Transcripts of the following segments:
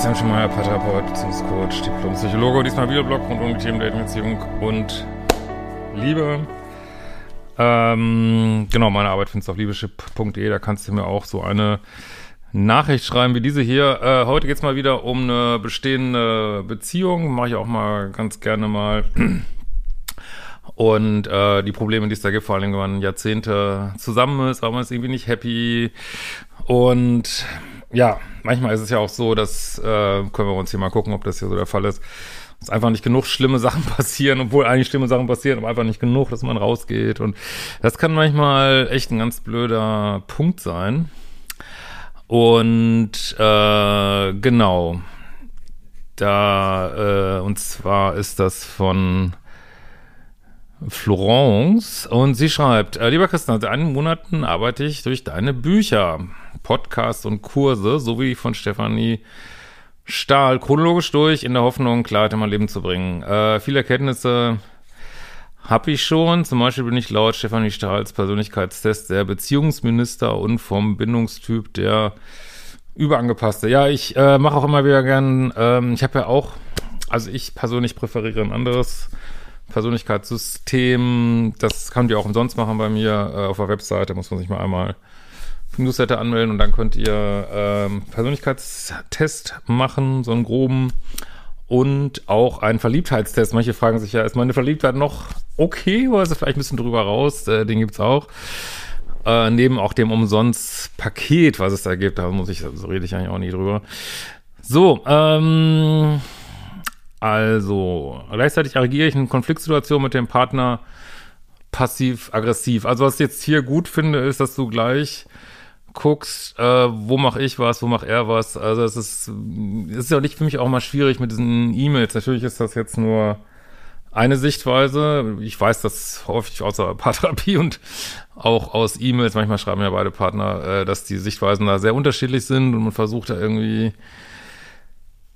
Christian Schemeier, Paartherapeut, Beziehungscoach, Diplompsychologe und diesmal Videoblog rund um die Themen Dating, Beziehung und Liebe. Ähm, genau, meine Arbeit findest du auf liebeschip.de, da kannst du mir auch so eine Nachricht schreiben wie diese hier. Äh, heute geht's mal wieder um eine bestehende Beziehung, mache ich auch mal ganz gerne mal. Und äh, die Probleme, die es da gibt, vor allem, wenn man Jahrzehnte zusammen ist, aber man ist irgendwie nicht happy. Und ja, manchmal ist es ja auch so, dass, äh, können wir uns hier mal gucken, ob das hier so der Fall ist, dass einfach nicht genug schlimme Sachen passieren, obwohl eigentlich schlimme Sachen passieren, aber einfach nicht genug, dass man rausgeht. Und das kann manchmal echt ein ganz blöder Punkt sein. Und äh, genau, da, äh, und zwar ist das von Florence und sie schreibt, äh, lieber Christian, seit einigen Monaten arbeite ich durch deine Bücher, Podcasts und Kurse sowie von Stefanie Stahl chronologisch durch, in der Hoffnung, Klarheit in mein Leben zu bringen. Äh, viele Erkenntnisse habe ich schon. Zum Beispiel bin ich laut Stefanie Stahls Persönlichkeitstest der Beziehungsminister und vom Bindungstyp der Überangepasste. Ja, ich äh, mache auch immer wieder gern, ähm, ich habe ja auch, also ich persönlich präferiere ein anderes Persönlichkeitssystem. Das könnt ihr auch umsonst machen bei mir äh, auf der Webseite. Muss man sich mal einmal für Newsletter anmelden und dann könnt ihr ähm, Persönlichkeitstest machen, so einen groben und auch einen Verliebtheitstest. Manche fragen sich ja, ist meine Verliebtheit noch okay oder ist es vielleicht ein bisschen drüber raus? Äh, den gibt's auch. Äh, neben auch dem Umsonst-Paket, was es da gibt, da muss ich, so rede ich eigentlich auch nie drüber. So, ähm, also, gleichzeitig agiere ich in Konfliktsituationen mit dem Partner passiv-aggressiv. Also, was ich jetzt hier gut finde, ist, dass du gleich guckst, äh, wo mache ich was, wo macht er was. Also, es ist, es ist ja nicht für mich auch mal schwierig mit diesen E-Mails. Natürlich ist das jetzt nur eine Sichtweise. Ich weiß das häufig aus der Paartherapie und auch aus E-Mails. Manchmal schreiben ja beide Partner, äh, dass die Sichtweisen da sehr unterschiedlich sind und man versucht da irgendwie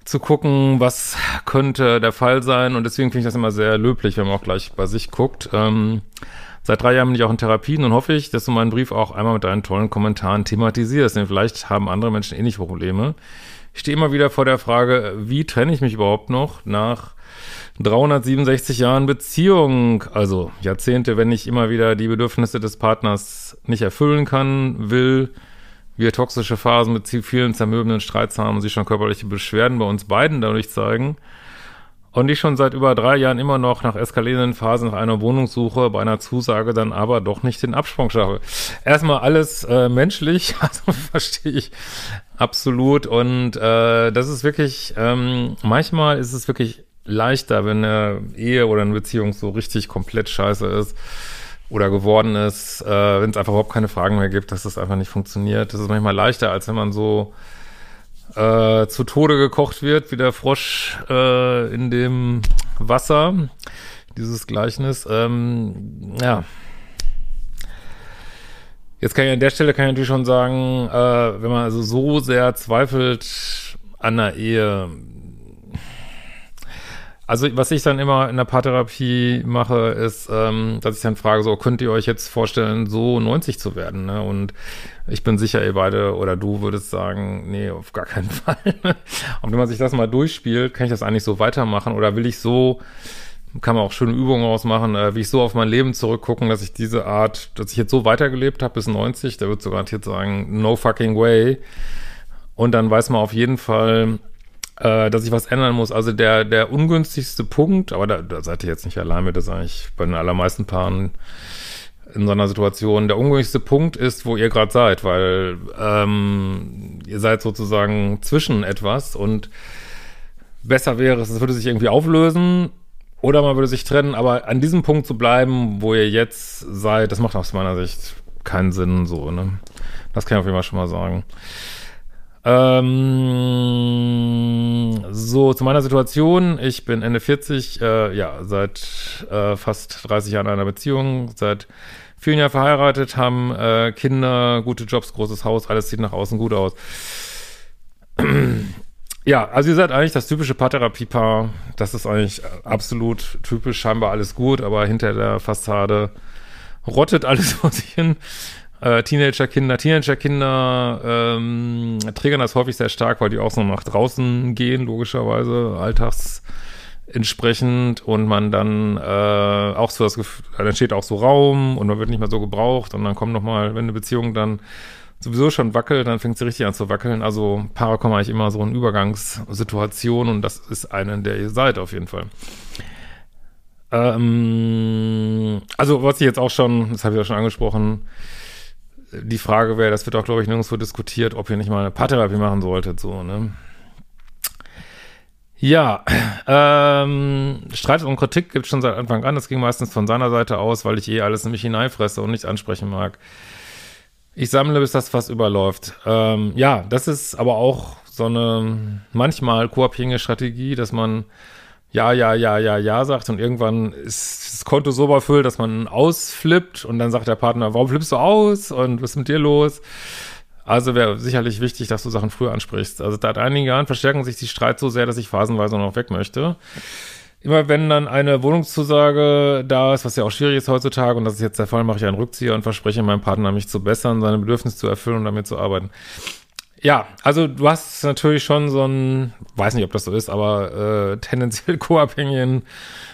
zu gucken, was könnte der Fall sein. Und deswegen finde ich das immer sehr löblich, wenn man auch gleich bei sich guckt. Ähm, seit drei Jahren bin ich auch in Therapien und hoffe ich, dass du meinen Brief auch einmal mit deinen tollen Kommentaren thematisierst. Denn vielleicht haben andere Menschen ähnliche Probleme. Ich stehe immer wieder vor der Frage, wie trenne ich mich überhaupt noch nach 367 Jahren Beziehung, also Jahrzehnte, wenn ich immer wieder die Bedürfnisse des Partners nicht erfüllen kann, will, wir toxische Phasen mit vielen zermürbenden Streits haben und sich schon körperliche Beschwerden bei uns beiden dadurch zeigen. Und ich schon seit über drei Jahren immer noch nach eskalierenden Phasen nach einer Wohnung suche, bei einer Zusage dann aber doch nicht den Absprung schaffe. Erstmal alles äh, menschlich, also verstehe ich absolut. Und äh, das ist wirklich, ähm, manchmal ist es wirklich leichter, wenn eine Ehe oder eine Beziehung so richtig komplett scheiße ist oder geworden ist, äh, wenn es einfach überhaupt keine Fragen mehr gibt, dass das einfach nicht funktioniert. Das ist manchmal leichter, als wenn man so äh, zu Tode gekocht wird, wie der Frosch äh, in dem Wasser. Dieses Gleichnis. Ähm, ja. Jetzt kann ich an der Stelle kann ich natürlich schon sagen, äh, wenn man also so sehr zweifelt an der Ehe, also was ich dann immer in der Paartherapie mache, ist, ähm, dass ich dann frage, so könnt ihr euch jetzt vorstellen, so 90 zu werden? Ne? Und ich bin sicher, ihr beide oder du würdest sagen, nee, auf gar keinen Fall. Und wenn man sich das mal durchspielt, kann ich das eigentlich so weitermachen oder will ich so, kann man auch schöne Übungen ausmachen, äh, wie ich so auf mein Leben zurückgucken, dass ich diese Art, dass ich jetzt so weitergelebt habe bis 90, da wird so garantiert sagen, no fucking way. Und dann weiß man auf jeden Fall, äh, dass ich was ändern muss. Also der, der ungünstigste Punkt, aber da, da seid ihr jetzt nicht allein mit, das eigentlich bei den allermeisten Paaren in so einer Situation. Der ungünstigste Punkt ist, wo ihr gerade seid, weil ähm, ihr seid sozusagen zwischen etwas und besser wäre es, es würde sich irgendwie auflösen oder man würde sich trennen, aber an diesem Punkt zu bleiben, wo ihr jetzt seid, das macht aus meiner Sicht keinen Sinn, so, ne? Das kann ich auf jeden Fall schon mal sagen. Ähm, so, zu meiner Situation. Ich bin Ende 40, äh, ja, seit äh, fast 30 Jahren in einer Beziehung, seit vielen Jahren verheiratet, haben äh, Kinder, gute Jobs, großes Haus, alles sieht nach außen gut aus. Ja, also ihr seid eigentlich das typische Paartherapie-Paar. Das ist eigentlich absolut typisch, scheinbar alles gut, aber hinter der Fassade rottet alles vor sich hin. Äh, Teenager-Kinder, Teenager-Kinder ähm, triggern das häufig sehr stark, weil die auch so nach draußen gehen, logischerweise, alltags entsprechend und man dann äh, auch so das Gefühl, dann entsteht auch so Raum und man wird nicht mehr so gebraucht und dann kommt nochmal, wenn eine Beziehung dann sowieso schon wackelt, dann fängt sie richtig an zu wackeln. Also Paare kommen eigentlich immer so in Übergangssituationen und das ist eine, in der ihr seid auf jeden Fall. Ähm, also was ich jetzt auch schon, das habe ich ja schon angesprochen, die Frage wäre, das wird auch, glaube ich, nirgendwo diskutiert, ob ihr nicht mal eine Paartherapie machen solltet, so, ne? Ja, ähm, Streit und Kritik gibt es schon seit Anfang an. Das ging meistens von seiner Seite aus, weil ich eh alles in mich hineinfresse und nicht ansprechen mag. Ich sammle, bis das fast überläuft. Ähm, ja, das ist aber auch so eine manchmal koabhängige Strategie, dass man ja, ja, ja, ja, ja sagt und irgendwann ist das Konto so überfüllt, dass man ausflippt und dann sagt der Partner, warum flippst du aus und was ist mit dir los? Also wäre sicherlich wichtig, dass du Sachen früher ansprichst. Also seit einigen Jahren verstärken sich die Streits so sehr, dass ich phasenweise noch weg möchte. Immer wenn dann eine Wohnungszusage da ist, was ja auch schwierig ist heutzutage, und das ist jetzt der Fall, mache ich einen Rückzieher und verspreche meinem Partner, mich zu bessern, seine Bedürfnisse zu erfüllen und damit zu arbeiten. Ja, also du hast natürlich schon so ein, weiß nicht, ob das so ist, aber äh, tendenziell co-abhängigen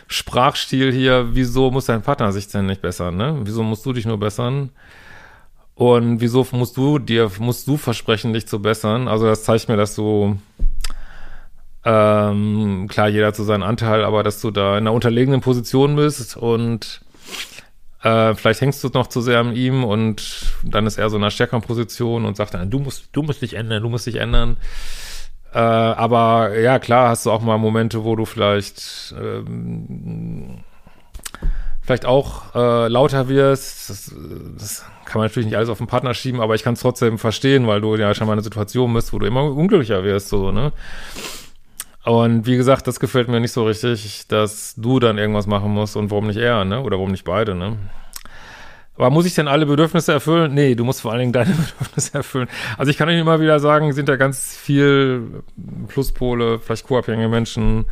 Sprachstil hier. Wieso muss dein Partner sich denn nicht bessern, ne? Wieso musst du dich nur bessern? Und wieso musst du dir, musst du versprechen, dich zu bessern? Also das zeigt mir, dass du, ähm, klar, jeder zu seinen Anteil, aber dass du da in einer unterlegenen Position bist und äh, vielleicht hängst du noch zu sehr an ihm und dann ist er so in einer stärkeren Position und sagt dann, du musst, du musst dich ändern, du musst dich ändern. Äh, aber ja, klar, hast du auch mal Momente, wo du vielleicht ähm, vielleicht auch äh, lauter wirst. Das, das kann man natürlich nicht alles auf den Partner schieben, aber ich kann es trotzdem verstehen, weil du ja schon mal in einer Situation bist, wo du immer unglücklicher wirst, so, ne? Und wie gesagt, das gefällt mir nicht so richtig, dass du dann irgendwas machen musst und warum nicht er, ne? Oder warum nicht beide, ne? Aber muss ich denn alle Bedürfnisse erfüllen? Nee, du musst vor allen Dingen deine Bedürfnisse erfüllen. Also ich kann euch immer wieder sagen, sind da ganz viel Pluspole, vielleicht co-abhängige Menschen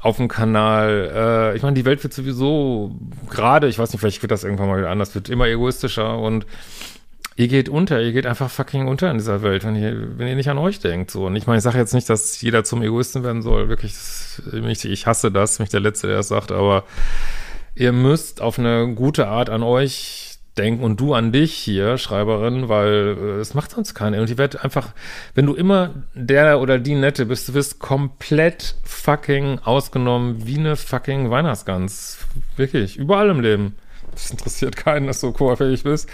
auf dem Kanal. Äh, ich meine, die Welt wird sowieso gerade, ich weiß nicht, vielleicht wird das irgendwann mal wieder anders, wird immer egoistischer und ihr geht unter, ihr geht einfach fucking unter in dieser Welt, wenn ihr, wenn ihr nicht an euch denkt. So. Und ich meine, ich sage jetzt nicht, dass jeder zum Egoisten werden soll. Wirklich, das, ich hasse das, mich der Letzte, der das sagt, aber ihr müsst auf eine gute Art an euch denken und du an dich hier, Schreiberin, weil äh, es macht sonst keiner. Und die wird einfach, wenn du immer der oder die Nette bist, du wirst komplett fucking ausgenommen wie eine fucking Weihnachtsgans. Wirklich, überall im Leben. Das interessiert keinen, dass du chorfähig bist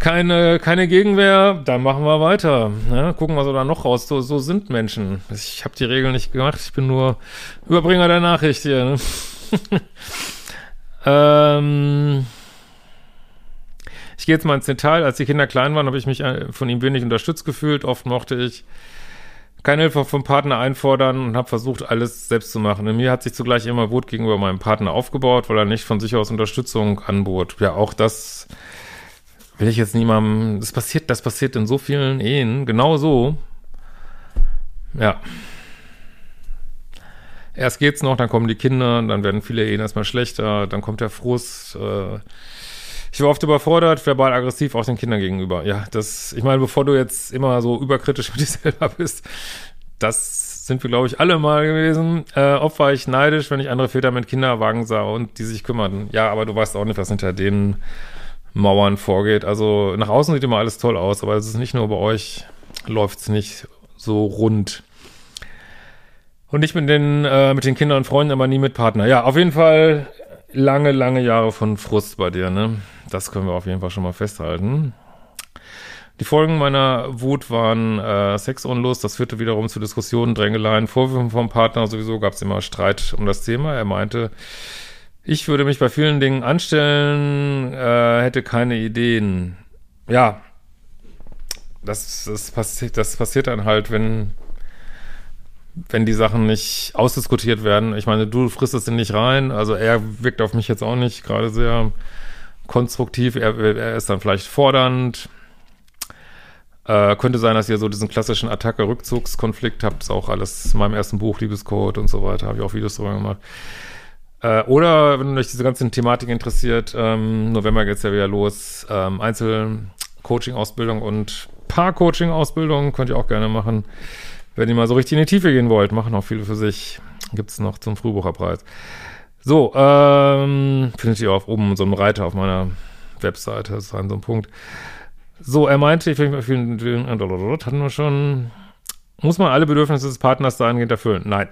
keine, keine Gegenwehr, dann machen wir weiter. Ne? Gucken, was wir da noch raus. So, so sind Menschen. Ich habe die Regeln nicht gemacht, ich bin nur Überbringer der Nachricht hier. Ne? ähm, ich gehe jetzt mal ins Detail. Als die Kinder klein waren, habe ich mich äh, von ihm wenig unterstützt gefühlt. Oft mochte ich keine Hilfe vom Partner einfordern und habe versucht, alles selbst zu machen. In mir hat sich zugleich immer Wut gegenüber meinem Partner aufgebaut, weil er nicht von sich aus Unterstützung anbot. Ja, auch das will ich jetzt niemandem, das passiert, das passiert in so vielen Ehen, genau so. Ja. Erst geht's noch, dann kommen die Kinder, dann werden viele Ehen erstmal schlechter, dann kommt der Frust. Äh, ich war oft überfordert, verbal aggressiv auch den Kindern gegenüber. Ja, das, ich meine, bevor du jetzt immer so überkritisch mit dir selber bist, das sind wir, glaube ich, alle mal gewesen. Äh, oft war ich neidisch, wenn ich andere Väter mit Kinderwagen sah und die sich kümmerten. Ja, aber du weißt auch nicht, was hinter denen Mauern vorgeht. Also nach außen sieht immer alles toll aus, aber es ist nicht nur bei euch, läuft es nicht so rund. Und nicht mit den, äh, mit den Kindern und Freunden, aber nie mit Partner. Ja, auf jeden Fall lange, lange Jahre von Frust bei dir, ne? Das können wir auf jeden Fall schon mal festhalten. Die Folgen meiner Wut waren äh, Sexunlust, das führte wiederum zu Diskussionen, Drängeleien, Vorwürfen vom Partner. Sowieso gab es immer Streit um das Thema. Er meinte, ich würde mich bei vielen Dingen anstellen, äh, hätte keine Ideen. Ja, das, das, passiert, das passiert dann halt, wenn, wenn die Sachen nicht ausdiskutiert werden. Ich meine, du frisst es nicht rein. Also er wirkt auf mich jetzt auch nicht gerade sehr konstruktiv. Er, er ist dann vielleicht fordernd äh, könnte sein, dass ihr so diesen klassischen Attacke-Rückzugskonflikt habt. Ist auch alles in meinem ersten Buch, Liebescode und so weiter, habe ich auch Videos drüber gemacht. Äh, oder, wenn euch diese ganze Thematik interessiert, ähm, November geht's ja wieder los. Ähm, Einzel-Coaching-Ausbildung und Paar-Coaching-Ausbildung könnt ihr auch gerne machen. Wenn ihr mal so richtig in die Tiefe gehen wollt, machen auch viele für sich. Gibt's noch zum Frühbucherpreis. So, ähm, findet ihr auch oben so einen Reiter auf meiner Webseite. Das ist ein so ein Punkt. So, er meinte, ich hatten wir schon, muss man alle Bedürfnisse des Partners dahingehend erfüllen? Nein.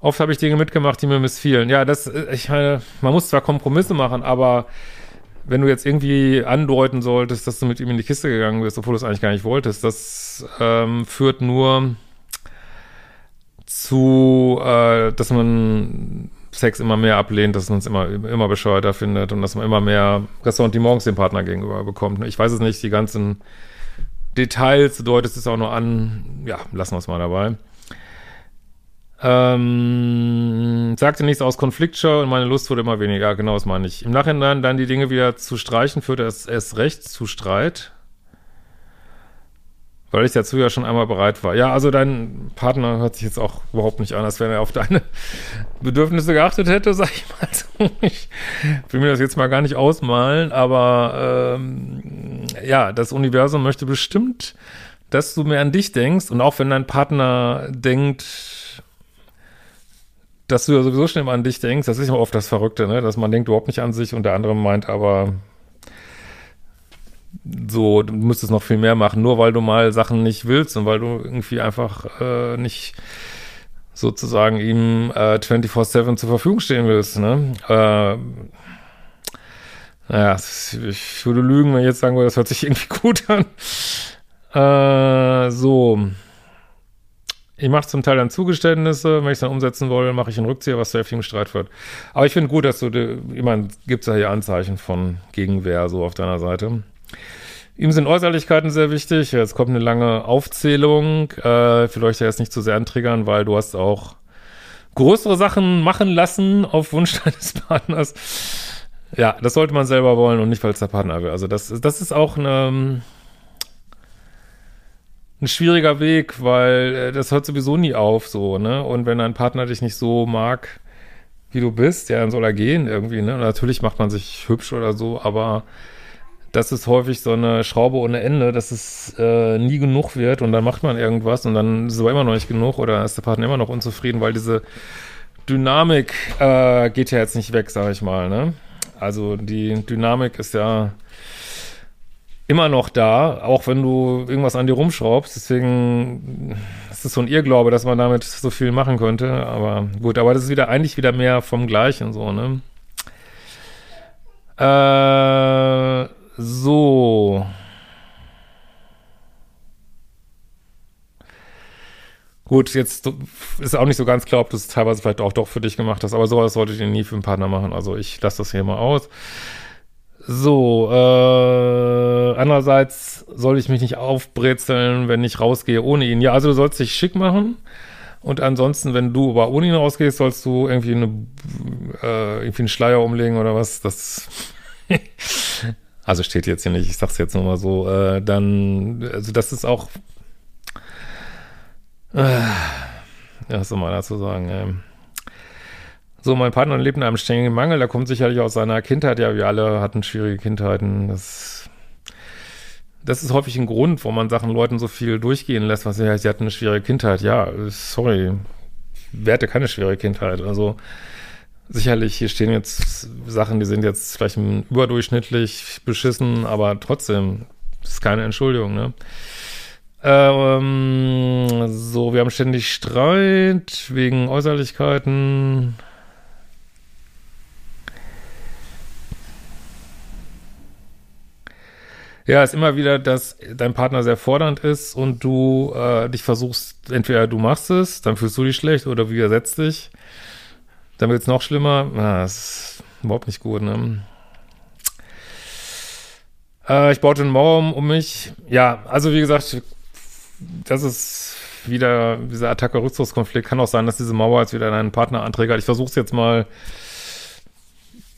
Oft habe ich Dinge mitgemacht, die mir missfielen. Ja, das, äh, ich meine, man muss zwar Kompromisse machen, aber wenn du jetzt irgendwie andeuten solltest, dass du mit ihm in die Kiste gegangen bist, obwohl du es eigentlich gar nicht wolltest, das ähm, führt nur zu, äh, dass man Sex immer mehr ablehnt, dass man es immer, immer bescheuerter findet und dass man immer mehr Ressentiments dem Partner gegenüber bekommt. Ich weiß es nicht, die ganzen Details, du deutest es auch nur an. Ja, lassen wir es mal dabei. Ähm, sagte nichts aus Konfliktschau und meine Lust wurde immer weniger. Genau, das meine ich. Im Nachhinein dann die Dinge wieder zu streichen, führte es erst recht zu Streit. Weil ich dazu ja schon einmal bereit war. Ja, also dein Partner hört sich jetzt auch überhaupt nicht an, als wenn er auf deine Bedürfnisse geachtet hätte, sag ich mal so. Ich will mir das jetzt mal gar nicht ausmalen, aber ähm, ja, das Universum möchte bestimmt, dass du mehr an dich denkst und auch wenn dein Partner denkt, dass du ja sowieso schnell mal an dich denkst, das ist ja oft das Verrückte, ne? dass man denkt überhaupt nicht an sich und der andere meint aber, so, du müsstest noch viel mehr machen, nur weil du mal Sachen nicht willst und weil du irgendwie einfach äh, nicht sozusagen ihm äh, 24-7 zur Verfügung stehen willst, ne? Äh, naja, ich würde lügen, wenn ich jetzt sagen würde, das hört sich irgendwie gut an. Äh, so. Ich mache zum Teil dann Zugeständnisse, wenn ich es dann umsetzen wolle, mache ich einen Rückzieher, was zu heftigem Streit führt. Aber ich finde gut, dass du, ich meine, gibt es ja hier Anzeichen von Gegenwehr so auf deiner Seite. Ihm sind Äußerlichkeiten sehr wichtig. Jetzt kommt eine lange Aufzählung. Äh, vielleicht jetzt nicht zu sehr antriggern, weil du hast auch größere Sachen machen lassen auf Wunsch deines Partners. Ja, das sollte man selber wollen und nicht, weil es der Partner will. Also das, das ist auch eine, ein schwieriger Weg, weil äh, das hört sowieso nie auf, so, ne? Und wenn dein Partner dich nicht so mag, wie du bist, ja, dann soll er gehen irgendwie, ne? Und natürlich macht man sich hübsch oder so, aber das ist häufig so eine Schraube ohne Ende, dass es äh, nie genug wird und dann macht man irgendwas und dann ist es aber immer noch nicht genug oder ist der Partner immer noch unzufrieden, weil diese Dynamik äh, geht ja jetzt nicht weg, sag ich mal. Ne? Also die Dynamik ist ja immer noch da, auch wenn du irgendwas an dir rumschraubst. Deswegen ist es so ein Irrglaube, dass man damit so viel machen könnte. Aber gut, aber das ist wieder eigentlich wieder mehr vom Gleichen so, ne? Äh, so. Gut, jetzt ist auch nicht so ganz klar, ob du es teilweise vielleicht auch doch für dich gemacht hast, aber sowas solltet ihr nie für einen Partner machen. Also ich lasse das hier mal aus. So, äh, andererseits soll ich mich nicht aufbrezeln, wenn ich rausgehe ohne ihn. Ja, also du sollst dich schick machen. Und ansonsten, wenn du aber ohne ihn rausgehst, sollst du irgendwie eine, äh, irgendwie einen Schleier umlegen oder was. Das also steht jetzt hier nicht, ich sag's jetzt nur mal so, äh, dann, also das ist auch, äh, ja, was soll man dazu sagen, äh. So, mein Partner lebt in einem ständigen Mangel, der kommt sicherlich aus seiner Kindheit, ja, wir alle hatten schwierige Kindheiten, das, das ist häufig ein Grund, wo man Sachen Leuten so viel durchgehen lässt, was ja, sie hatten eine schwierige Kindheit, ja, sorry, wer hatte keine schwere Kindheit, also, sicherlich, hier stehen jetzt Sachen, die sind jetzt vielleicht überdurchschnittlich beschissen, aber trotzdem, ist keine Entschuldigung, ne? Ähm, so, wir haben ständig Streit wegen Äußerlichkeiten. Ja, ist immer wieder, dass dein Partner sehr fordernd ist und du äh, dich versuchst, entweder du machst es, dann fühlst du dich schlecht oder widersetzt dich. Dann wird es noch schlimmer. Ah, das ist überhaupt nicht gut, ne? Äh, ich baute einen Mauer um, um mich. Ja, also wie gesagt, das ist wieder dieser Attacke-Rückzugskonflikt. Kann auch sein, dass diese Mauer jetzt wieder deinen Partner anträgt. Ich versuche es jetzt mal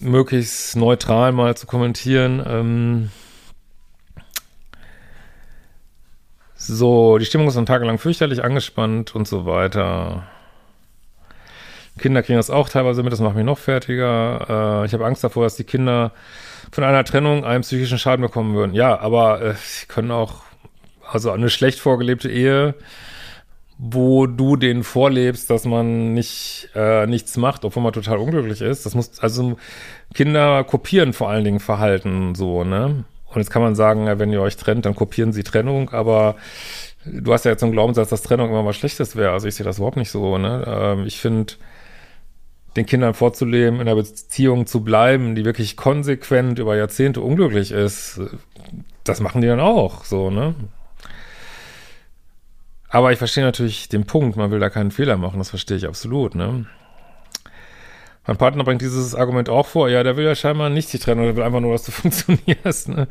möglichst neutral mal zu kommentieren. Ähm so, die Stimmung ist dann tagelang fürchterlich angespannt und so weiter. Kinder kriegen das auch teilweise mit, das macht mich noch fertiger. Äh, ich habe Angst davor, dass die Kinder von einer Trennung einen psychischen Schaden bekommen würden. Ja, aber äh, sie können auch, also eine schlecht vorgelebte Ehe, wo du denen vorlebst, dass man nicht äh, nichts macht, obwohl man total unglücklich ist. Das muss, also Kinder kopieren vor allen Dingen Verhalten so, ne? Und jetzt kann man sagen, wenn ihr euch trennt, dann kopieren sie Trennung, aber du hast ja jetzt so einen Glaubenssatz, dass Trennung immer was Schlechtes wäre. Also ich sehe das überhaupt nicht so, ne? Ähm, ich finde, den Kindern vorzuleben, in einer Beziehung zu bleiben, die wirklich konsequent über Jahrzehnte unglücklich ist, das machen die dann auch, so, ne? Aber ich verstehe natürlich den Punkt, man will da keinen Fehler machen, das verstehe ich absolut, ne? Mein Partner bringt dieses Argument auch vor, ja, der will ja scheinbar nicht sich trennen, der will einfach nur, dass du funktionierst, ne?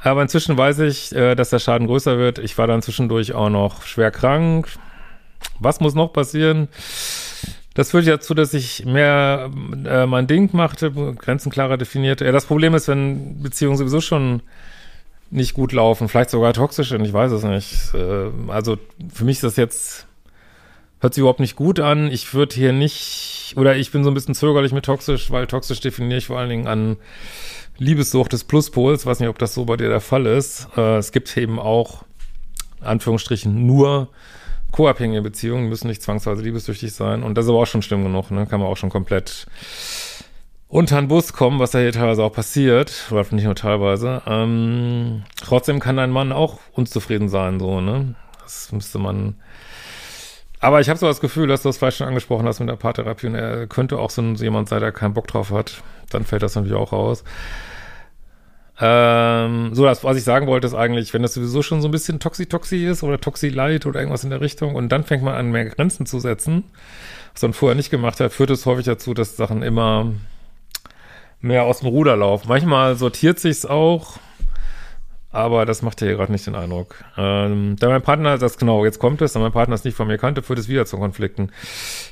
Aber inzwischen weiß ich, äh, dass der Schaden größer wird. Ich war dann zwischendurch auch noch schwer krank. Was muss noch passieren? Das führt dazu, dass ich mehr äh, mein Ding machte, Grenzen klarer definierte. Ja, das Problem ist, wenn Beziehungen sowieso schon nicht gut laufen, vielleicht sogar toxisch sind, ich weiß es nicht. Äh, also für mich ist das jetzt, hört sich überhaupt nicht gut an. Ich würde hier nicht, oder ich bin so ein bisschen zögerlich mit toxisch, weil toxisch definiere ich vor allen Dingen an Liebessucht des Pluspols. Weiß nicht, ob das so bei dir der Fall ist. Äh, es gibt eben auch, Anführungsstrichen, nur co-abhängige Beziehungen müssen nicht zwangsweise liebessüchtig sein. Und das ist aber auch schon schlimm genug, ne? Kann man auch schon komplett unter den Bus kommen, was da hier teilweise auch passiert, oder nicht nur teilweise. Ähm, trotzdem kann ein Mann auch unzufrieden sein, so, ne? Das müsste man. Aber ich habe so das Gefühl, dass du das vielleicht schon angesprochen hast mit der Paartherapie und er könnte auch so jemand sein, der keinen Bock drauf hat. Dann fällt das natürlich auch raus. Ähm, so, das, was ich sagen wollte, ist eigentlich, wenn das sowieso schon so ein bisschen Toxi-Toxi ist oder Toxi-Light oder irgendwas in der Richtung und dann fängt man an, mehr Grenzen zu setzen, was man vorher nicht gemacht hat, führt es häufig dazu, dass Sachen immer mehr aus dem Ruder laufen. Manchmal sortiert sich's auch, aber das macht hier gerade nicht den Eindruck. Ähm, da mein Partner, das genau, jetzt kommt es, da mein Partner es nicht von mir kannte, führt es wieder zu Konflikten.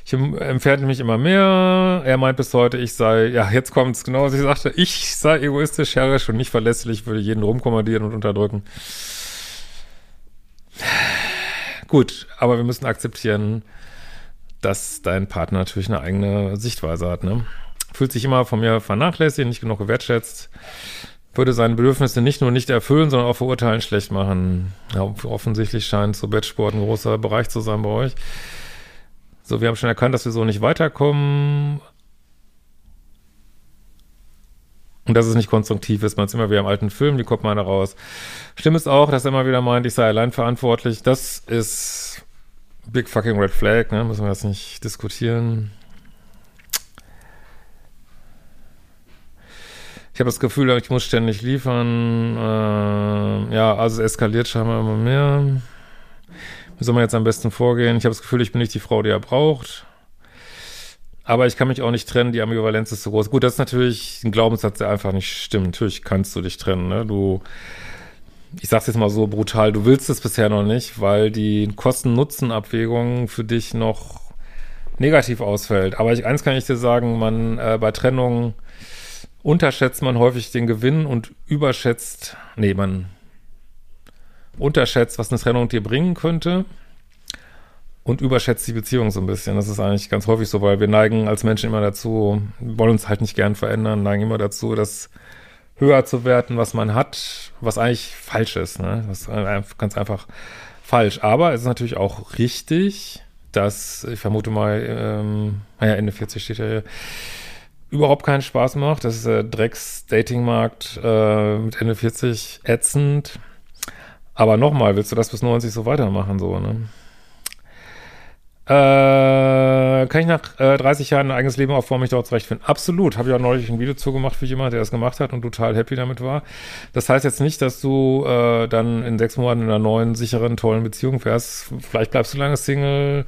Ich entfernte mich immer mehr. Er meint bis heute, ich sei, ja, jetzt kommt es genau, was ich sagte, ich sei egoistisch, herrisch und nicht verlässlich, würde jeden rumkommandieren und unterdrücken. Gut, aber wir müssen akzeptieren, dass dein Partner natürlich eine eigene Sichtweise hat, ne? Fühlt sich immer von mir vernachlässigt, nicht genug gewertschätzt würde seine Bedürfnisse nicht nur nicht erfüllen, sondern auch verurteilen, schlecht machen. Ja, offensichtlich scheint so Bettsport ein großer Bereich zu sein bei euch. So, wir haben schon erkannt, dass wir so nicht weiterkommen. Und dass es nicht konstruktiv ist. Man ist immer wieder im alten Film, wie kommt man da raus? Stimmt es auch, dass er immer wieder meint, ich sei allein verantwortlich. Das ist big fucking red flag, ne? Müssen wir jetzt nicht diskutieren. Ich habe das Gefühl, ich muss ständig liefern. Äh, ja, also es eskaliert scheinbar immer mehr. Wie soll man jetzt am besten vorgehen? Ich habe das Gefühl, ich bin nicht die Frau, die er braucht. Aber ich kann mich auch nicht trennen, die Ambivalenz ist zu groß. Gut, das ist natürlich ein Glaubenssatz, der einfach nicht stimmt. Natürlich kannst du dich trennen, ne? Du, ich sag's jetzt mal so brutal, du willst es bisher noch nicht, weil die Kosten-Nutzen-Abwägung für dich noch negativ ausfällt. Aber ich, eins kann ich dir sagen, man äh, bei Trennungen unterschätzt man häufig den Gewinn und überschätzt, nee, man unterschätzt, was eine Trennung dir bringen könnte und überschätzt die Beziehung so ein bisschen. Das ist eigentlich ganz häufig so, weil wir neigen als Menschen immer dazu, wollen uns halt nicht gern verändern, neigen immer dazu, das höher zu werten, was man hat, was eigentlich falsch ist. Ne? Das ist ganz einfach falsch. Aber es ist natürlich auch richtig, dass, ich vermute mal, ähm, naja, Ende 40 steht ja hier, überhaupt keinen Spaß macht. Das ist der Drecks-Dating-Markt äh, mit Ende 40 ätzend. Aber nochmal, willst du das bis 90 so weitermachen, so, ne? Äh, Äh, kann ich nach äh, 30 Jahren ein eigenes Leben aufbauen, mich dort zurechtfinden? Absolut. Habe ich auch neulich ein Video zugemacht für jemanden, der das gemacht hat und total happy damit war. Das heißt jetzt nicht, dass du äh, dann in sechs Monaten in einer neuen, sicheren, tollen Beziehung wärst. Vielleicht bleibst du lange Single.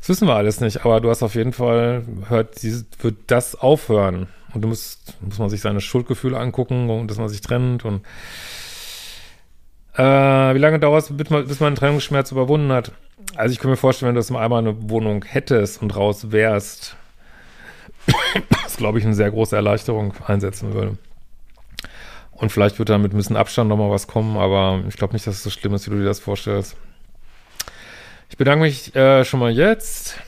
Das wissen wir alles nicht. Aber du hast auf jeden Fall, hört, dieses, wird das aufhören. Und du musst, muss man sich seine Schuldgefühle angucken und dass man sich trennt und äh, wie lange dauert es, bis man, bis man einen Trennungsschmerz überwunden hat? Also ich kann mir vorstellen, wenn du jetzt mal einmal eine Wohnung hättest und raus wärst, das glaube ich eine sehr große Erleichterung einsetzen würde. Und vielleicht wird da mit ein bisschen Abstand nochmal was kommen, aber ich glaube nicht, dass es so schlimm ist, wie du dir das vorstellst. Ich bedanke mich äh, schon mal jetzt.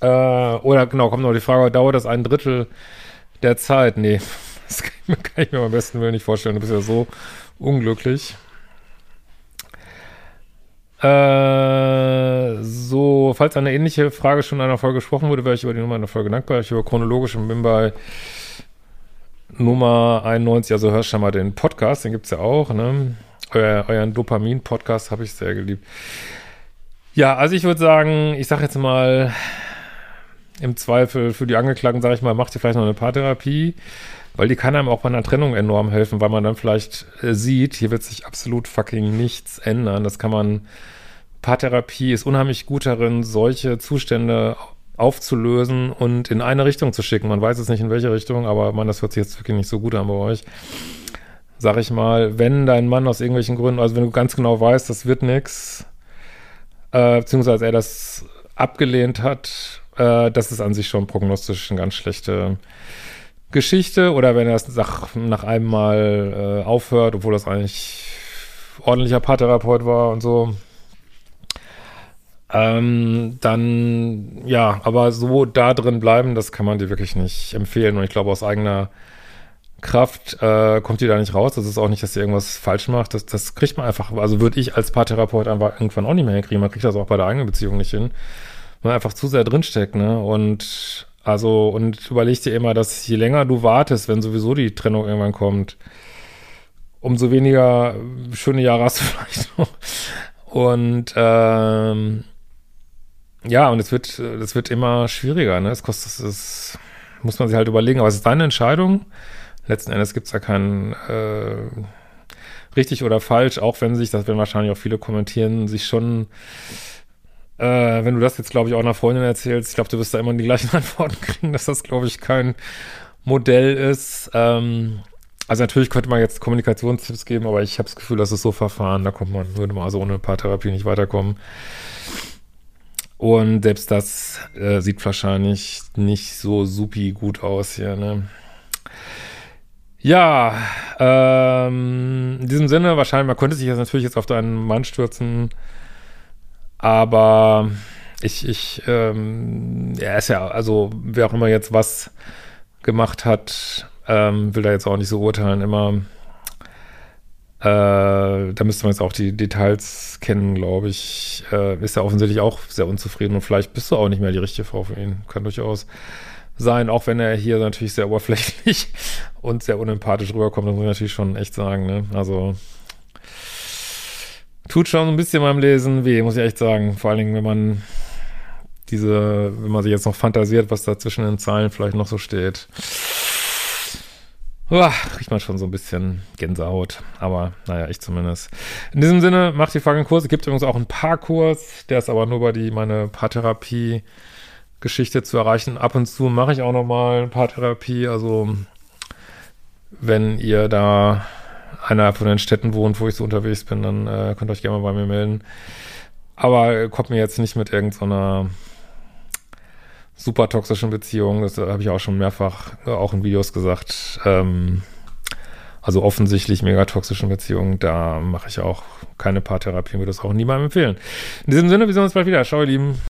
Äh, oder genau, kommt noch die Frage, dauert das ein Drittel der Zeit? Nee, das kann ich, mir, kann ich mir am besten Willen nicht vorstellen. Du bist ja so unglücklich. Äh, so, falls eine ähnliche Frage schon in einer Folge gesprochen wurde, wäre ich über die Nummer in der Folge dankbar. Ich über chronologisch und bin bei Nummer 91, also hörst schon mal den Podcast, den gibt es ja auch, ne? Euer, euren Dopamin-Podcast habe ich sehr geliebt. Ja, also ich würde sagen, ich sage jetzt mal, im Zweifel für die Angeklagten, sage ich mal, macht ihr vielleicht noch eine Paartherapie. Weil die kann einem auch bei einer Trennung enorm helfen, weil man dann vielleicht äh, sieht, hier wird sich absolut fucking nichts ändern. Das kann man, Paartherapie ist unheimlich gut darin, solche Zustände aufzulösen und in eine Richtung zu schicken. Man weiß jetzt nicht in welche Richtung, aber man, das hört sich jetzt wirklich nicht so gut an bei euch. Sag ich mal, wenn dein Mann aus irgendwelchen Gründen, also wenn du ganz genau weißt, das wird nix, äh, beziehungsweise er das abgelehnt hat, äh, das ist an sich schon prognostisch eine ganz schlechte Geschichte oder wenn er es nach, nach einem Mal äh, aufhört, obwohl das eigentlich ordentlicher Paartherapeut war und so. Ähm, dann, ja, aber so da drin bleiben, das kann man dir wirklich nicht empfehlen. Und ich glaube, aus eigener Kraft äh, kommt die da nicht raus. Das ist auch nicht, dass sie irgendwas falsch macht. Das, das kriegt man einfach, also würde ich als Paartherapeut einfach irgendwann auch nicht mehr hinkriegen. Man kriegt das auch bei der eigenen Beziehung nicht hin. Man einfach zu sehr drinsteckt, ne? Und also, und überleg dir immer, dass je länger du wartest, wenn sowieso die Trennung irgendwann kommt, umso weniger schöne Jahre hast du vielleicht noch. Und ähm, ja, und es wird, es wird immer schwieriger, ne? Es kostet, es muss man sich halt überlegen, aber es ist deine Entscheidung. Letzten Endes gibt es ja keinen äh, richtig oder falsch, auch wenn sich, das werden wahrscheinlich auch viele kommentieren, sich schon äh, wenn du das jetzt, glaube ich, auch einer Freundin erzählst, ich glaube, du wirst da immer die gleichen Antworten kriegen, dass das, glaube ich, kein Modell ist. Ähm, also natürlich könnte man jetzt Kommunikationstipps geben, aber ich habe das Gefühl, dass es so verfahren, da kommt man, würde man also ohne Paartherapie nicht weiterkommen. Und selbst das äh, sieht wahrscheinlich nicht so supi gut aus hier, ne? Ja, ähm, in diesem Sinne, wahrscheinlich, man könnte sich jetzt natürlich jetzt auf deinen Mann stürzen, aber ich, ich, ähm, er ist ja, also wer auch immer jetzt was gemacht hat, ähm, will da jetzt auch nicht so urteilen, immer. Äh, da müsste man jetzt auch die Details kennen, glaube ich. Äh, ist er offensichtlich auch sehr unzufrieden und vielleicht bist du auch nicht mehr die richtige Frau für ihn. Kann durchaus sein, auch wenn er hier natürlich sehr oberflächlich und sehr unempathisch rüberkommt, das muss ich natürlich schon echt sagen. Ne? Also tut schon ein bisschen beim Lesen weh, muss ich echt sagen. Vor allen Dingen, wenn man diese, wenn man sich jetzt noch fantasiert, was da zwischen den Zahlen vielleicht noch so steht. Riecht man schon so ein bisschen Gänsehaut. Aber naja, ich zumindest. In diesem Sinne, macht die Fragen Kurs. Es gibt übrigens auch einen Paarkurs, der ist aber nur bei die, meine Paartherapie-Geschichte zu erreichen. Ab und zu mache ich auch nochmal Paartherapie. Also, wenn ihr da einer von den Städten wohnt, wo ich so unterwegs bin, dann äh, könnt ihr euch gerne mal bei mir melden. Aber kommt mir jetzt nicht mit irgendeiner super toxischen Beziehung. Das habe ich auch schon mehrfach äh, auch in Videos gesagt. Ähm, also offensichtlich mega toxischen Beziehungen, da mache ich auch keine Paartherapie, würde das auch niemandem empfehlen. In diesem Sinne, wir sehen uns bald wieder. Ciao, ihr Lieben.